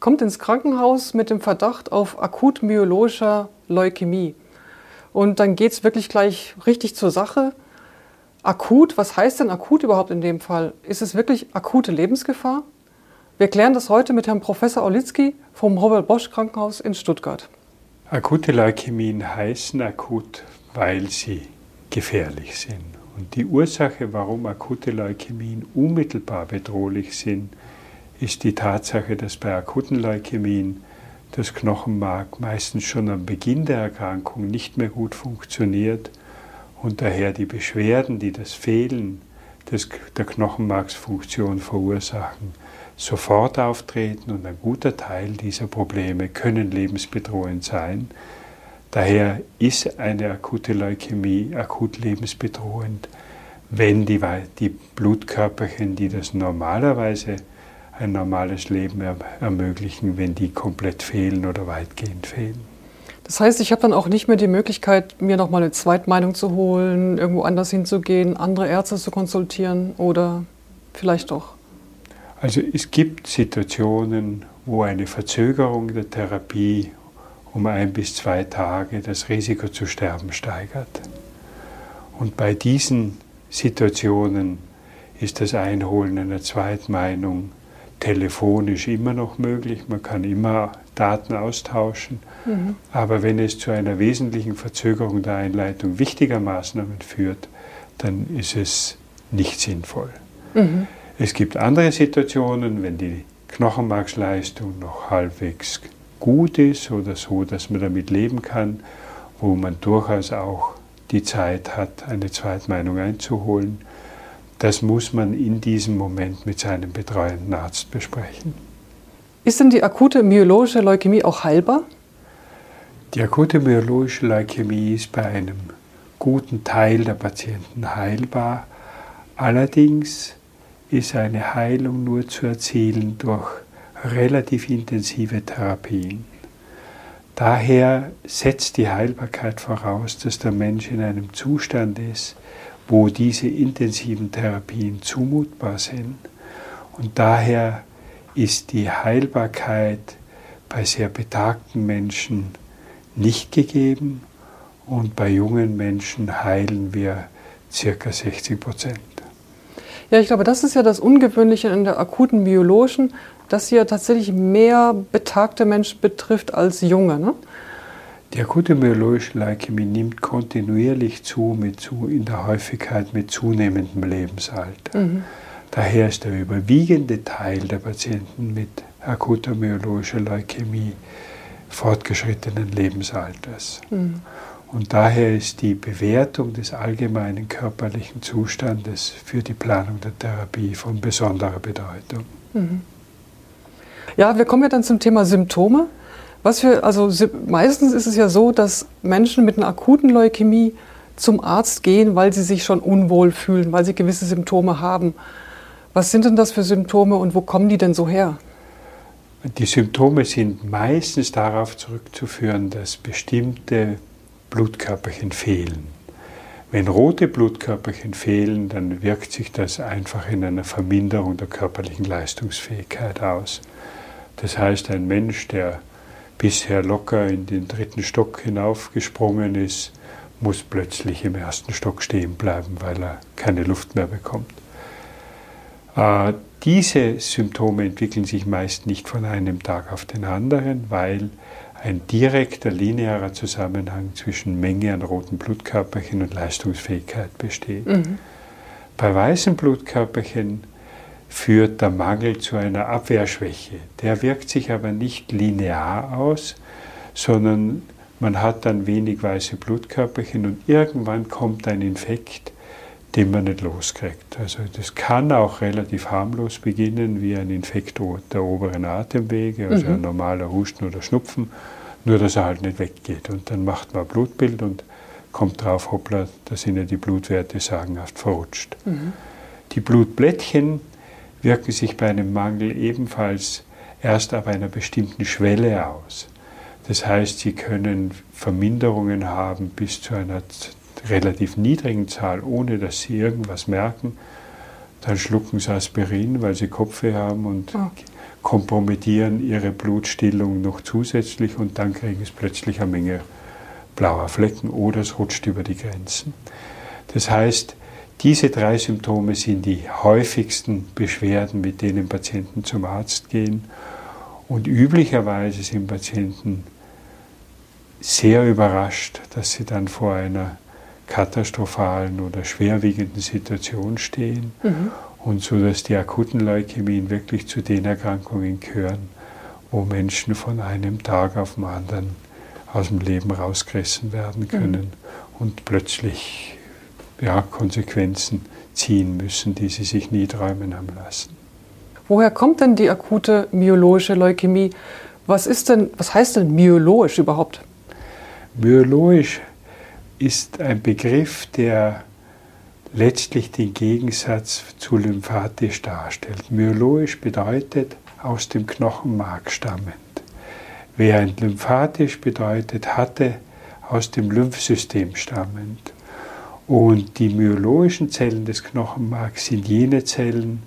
kommt ins Krankenhaus mit dem Verdacht auf akut myologischer Leukämie. Und dann geht es wirklich gleich richtig zur Sache. Akut, was heißt denn akut überhaupt in dem Fall? Ist es wirklich akute Lebensgefahr? Wir klären das heute mit Herrn Professor Olitzky vom Robert Bosch Krankenhaus in Stuttgart. Akute Leukämien heißen akut, weil sie gefährlich sind. Und die Ursache, warum akute Leukämien unmittelbar bedrohlich sind, ist die Tatsache, dass bei akuten Leukämien das Knochenmark meistens schon am Beginn der Erkrankung nicht mehr gut funktioniert und daher die Beschwerden, die das Fehlen des, der Knochenmarksfunktion verursachen, sofort auftreten und ein guter Teil dieser Probleme können lebensbedrohend sein. Daher ist eine akute Leukämie akut lebensbedrohend, wenn die, die Blutkörperchen, die das normalerweise ein normales Leben ermöglichen, wenn die komplett fehlen oder weitgehend fehlen. Das heißt, ich habe dann auch nicht mehr die Möglichkeit, mir nochmal eine Zweitmeinung zu holen, irgendwo anders hinzugehen, andere Ärzte zu konsultieren oder vielleicht doch? Also es gibt Situationen, wo eine Verzögerung der Therapie um ein bis zwei Tage das Risiko zu sterben steigert. Und bei diesen Situationen ist das Einholen einer Zweitmeinung telefonisch immer noch möglich. Man kann immer Daten austauschen. Mhm. Aber wenn es zu einer wesentlichen Verzögerung der Einleitung wichtiger Maßnahmen führt, dann ist es nicht sinnvoll. Mhm. Es gibt andere Situationen, wenn die Knochenmarksleistung noch halbwegs gut ist oder so, dass man damit leben kann, wo man durchaus auch die Zeit hat, eine Zweitmeinung einzuholen. Das muss man in diesem Moment mit seinem betreuenden Arzt besprechen. Ist denn die akute myologische Leukämie auch heilbar? Die akute myologische Leukämie ist bei einem guten Teil der Patienten heilbar. Allerdings ist eine Heilung nur zu erzielen durch relativ intensive Therapien. Daher setzt die Heilbarkeit voraus, dass der Mensch in einem Zustand ist, wo diese intensiven Therapien zumutbar sind. Und daher ist die Heilbarkeit bei sehr betagten Menschen nicht gegeben und bei jungen Menschen heilen wir circa 60 Prozent. Ja, ich glaube, das ist ja das Ungewöhnliche in der akuten biologischen, dass sie ja tatsächlich mehr betagte Menschen betrifft als junge. Ne? Die akute myologische Leukämie nimmt kontinuierlich zu, mit zu in der Häufigkeit mit zunehmendem Lebensalter. Mhm. Daher ist der überwiegende Teil der Patienten mit akuter myologischer Leukämie fortgeschrittenen Lebensalters. Mhm. Und daher ist die Bewertung des allgemeinen körperlichen Zustandes für die Planung der Therapie von besonderer Bedeutung. Mhm. Ja, wir kommen ja dann zum Thema Symptome. Was wir, also meistens ist es ja so, dass Menschen mit einer akuten Leukämie zum Arzt gehen, weil sie sich schon unwohl fühlen, weil sie gewisse Symptome haben. Was sind denn das für Symptome und wo kommen die denn so her? Die Symptome sind meistens darauf zurückzuführen, dass bestimmte Blutkörperchen fehlen. Wenn rote Blutkörperchen fehlen, dann wirkt sich das einfach in einer Verminderung der körperlichen Leistungsfähigkeit aus. Das heißt, ein Mensch, der bisher locker in den dritten Stock hinaufgesprungen ist, muss plötzlich im ersten Stock stehen bleiben, weil er keine Luft mehr bekommt. Äh, diese Symptome entwickeln sich meist nicht von einem Tag auf den anderen, weil ein direkter linearer Zusammenhang zwischen Menge an roten Blutkörperchen und Leistungsfähigkeit besteht. Mhm. Bei weißen Blutkörperchen führt der Mangel zu einer Abwehrschwäche. Der wirkt sich aber nicht linear aus, sondern man hat dann wenig weiße Blutkörperchen und irgendwann kommt ein Infekt, den man nicht loskriegt. Also das kann auch relativ harmlos beginnen, wie ein Infekt der oberen Atemwege, also mhm. ein normaler Husten oder Schnupfen, nur dass er halt nicht weggeht. Und dann macht man Blutbild und kommt drauf, hoppla, da sind ja die Blutwerte sagenhaft verrutscht. Mhm. Die Blutblättchen wirken sich bei einem Mangel ebenfalls erst ab einer bestimmten Schwelle aus. Das heißt, sie können Verminderungen haben bis zu einer relativ niedrigen Zahl, ohne dass sie irgendwas merken, dann schlucken sie Aspirin, weil sie Kopfweh haben und oh. kompromittieren ihre Blutstillung noch zusätzlich und dann kriegen sie plötzlich eine Menge blauer Flecken oder es rutscht über die Grenzen. Das heißt, diese drei Symptome sind die häufigsten Beschwerden, mit denen Patienten zum Arzt gehen. Und üblicherweise sind Patienten sehr überrascht, dass sie dann vor einer katastrophalen oder schwerwiegenden Situation stehen mhm. und so, dass die akuten Leukämien wirklich zu den Erkrankungen gehören, wo Menschen von einem Tag auf den anderen aus dem Leben rausgerissen werden können mhm. und plötzlich ja, Konsequenzen ziehen müssen, die sie sich nie träumen haben lassen. Woher kommt denn die akute myologische Leukämie? Was, ist denn, was heißt denn myologisch überhaupt? Myologisch ist ein Begriff, der letztlich den Gegensatz zu lymphatisch darstellt. Myologisch bedeutet aus dem Knochenmark stammend, während lymphatisch bedeutet hatte aus dem Lymphsystem stammend. Und die myologischen Zellen des Knochenmarks sind jene Zellen,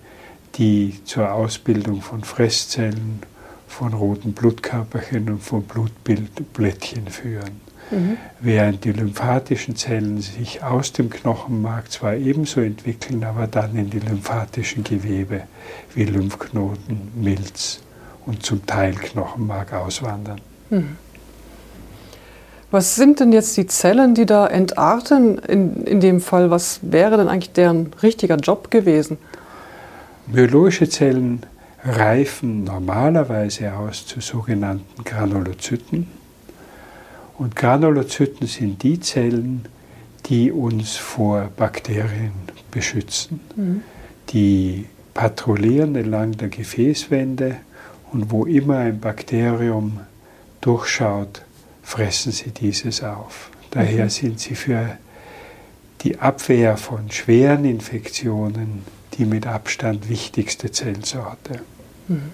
die zur Ausbildung von Fresszellen, von roten Blutkörperchen und von Blutblättchen führen. Mhm. Während die lymphatischen Zellen sich aus dem Knochenmark zwar ebenso entwickeln, aber dann in die lymphatischen Gewebe wie Lymphknoten, Milz und zum Teil Knochenmark auswandern. Mhm. Was sind denn jetzt die Zellen, die da entarten in, in dem Fall? Was wäre denn eigentlich deren richtiger Job gewesen? Biologische Zellen reifen normalerweise aus zu sogenannten Granulozyten. Und Granulozyten sind die Zellen, die uns vor Bakterien beschützen. Mhm. Die patrouillieren entlang der Gefäßwände und wo immer ein Bakterium durchschaut, fressen sie dieses auf. Daher mhm. sind sie für die Abwehr von schweren Infektionen die mit Abstand wichtigste Zellsorte. Mhm.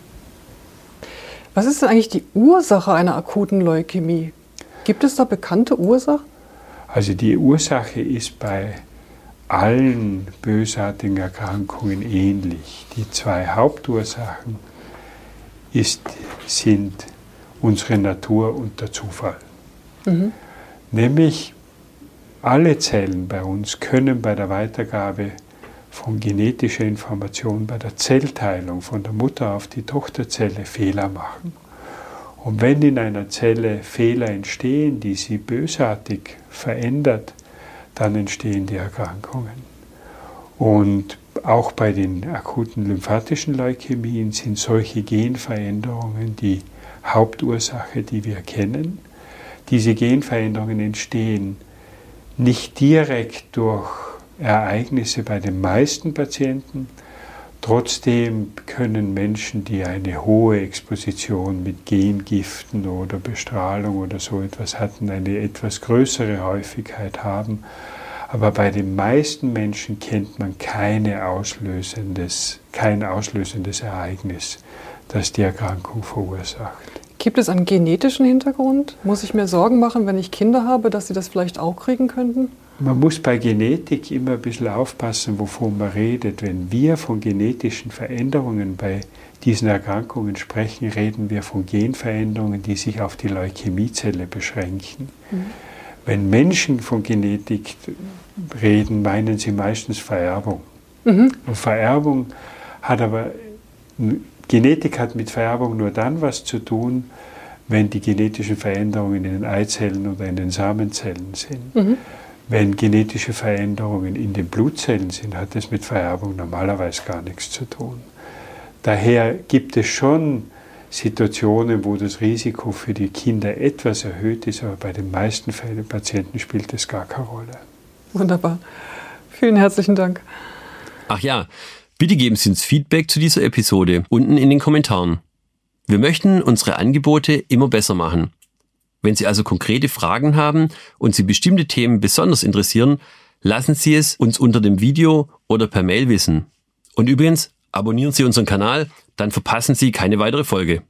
Was ist denn eigentlich die Ursache einer akuten Leukämie? Gibt es da bekannte Ursachen? Also die Ursache ist bei allen bösartigen Erkrankungen ähnlich. Die zwei Hauptursachen ist, sind unsere Natur und der Zufall. Mhm. Nämlich alle Zellen bei uns können bei der Weitergabe von genetischer Information bei der Zellteilung von der Mutter auf die Tochterzelle Fehler machen. Und wenn in einer Zelle Fehler entstehen, die sie bösartig verändert, dann entstehen die Erkrankungen. Und auch bei den akuten lymphatischen Leukämien sind solche Genveränderungen die Hauptursache, die wir kennen. Diese Genveränderungen entstehen nicht direkt durch Ereignisse bei den meisten Patienten. Trotzdem können Menschen, die eine hohe Exposition mit Gengiften oder Bestrahlung oder so etwas hatten, eine etwas größere Häufigkeit haben. Aber bei den meisten Menschen kennt man keine auslösendes, kein auslösendes Ereignis, das die Erkrankung verursacht. Gibt es einen genetischen Hintergrund? Muss ich mir Sorgen machen, wenn ich Kinder habe, dass sie das vielleicht auch kriegen könnten? Man muss bei Genetik immer ein bisschen aufpassen, wovon man redet. Wenn wir von genetischen Veränderungen bei diesen Erkrankungen sprechen, reden wir von Genveränderungen, die sich auf die Leukämiezelle beschränken. Mhm. Wenn Menschen von Genetik reden, meinen sie meistens Vererbung. Mhm. Und Vererbung hat aber, Genetik hat mit Vererbung nur dann was zu tun, wenn die genetischen Veränderungen in den Eizellen oder in den Samenzellen sind. Mhm. Wenn genetische Veränderungen in den Blutzellen sind, hat das mit Vererbung normalerweise gar nichts zu tun. Daher gibt es schon Situationen, wo das Risiko für die Kinder etwas erhöht ist, aber bei den meisten Fällen Patienten spielt das gar keine Rolle. Wunderbar. Vielen herzlichen Dank. Ach ja, bitte geben Sie uns Feedback zu dieser Episode unten in den Kommentaren. Wir möchten unsere Angebote immer besser machen. Wenn Sie also konkrete Fragen haben und Sie bestimmte Themen besonders interessieren, lassen Sie es uns unter dem Video oder per Mail wissen. Und übrigens, abonnieren Sie unseren Kanal, dann verpassen Sie keine weitere Folge.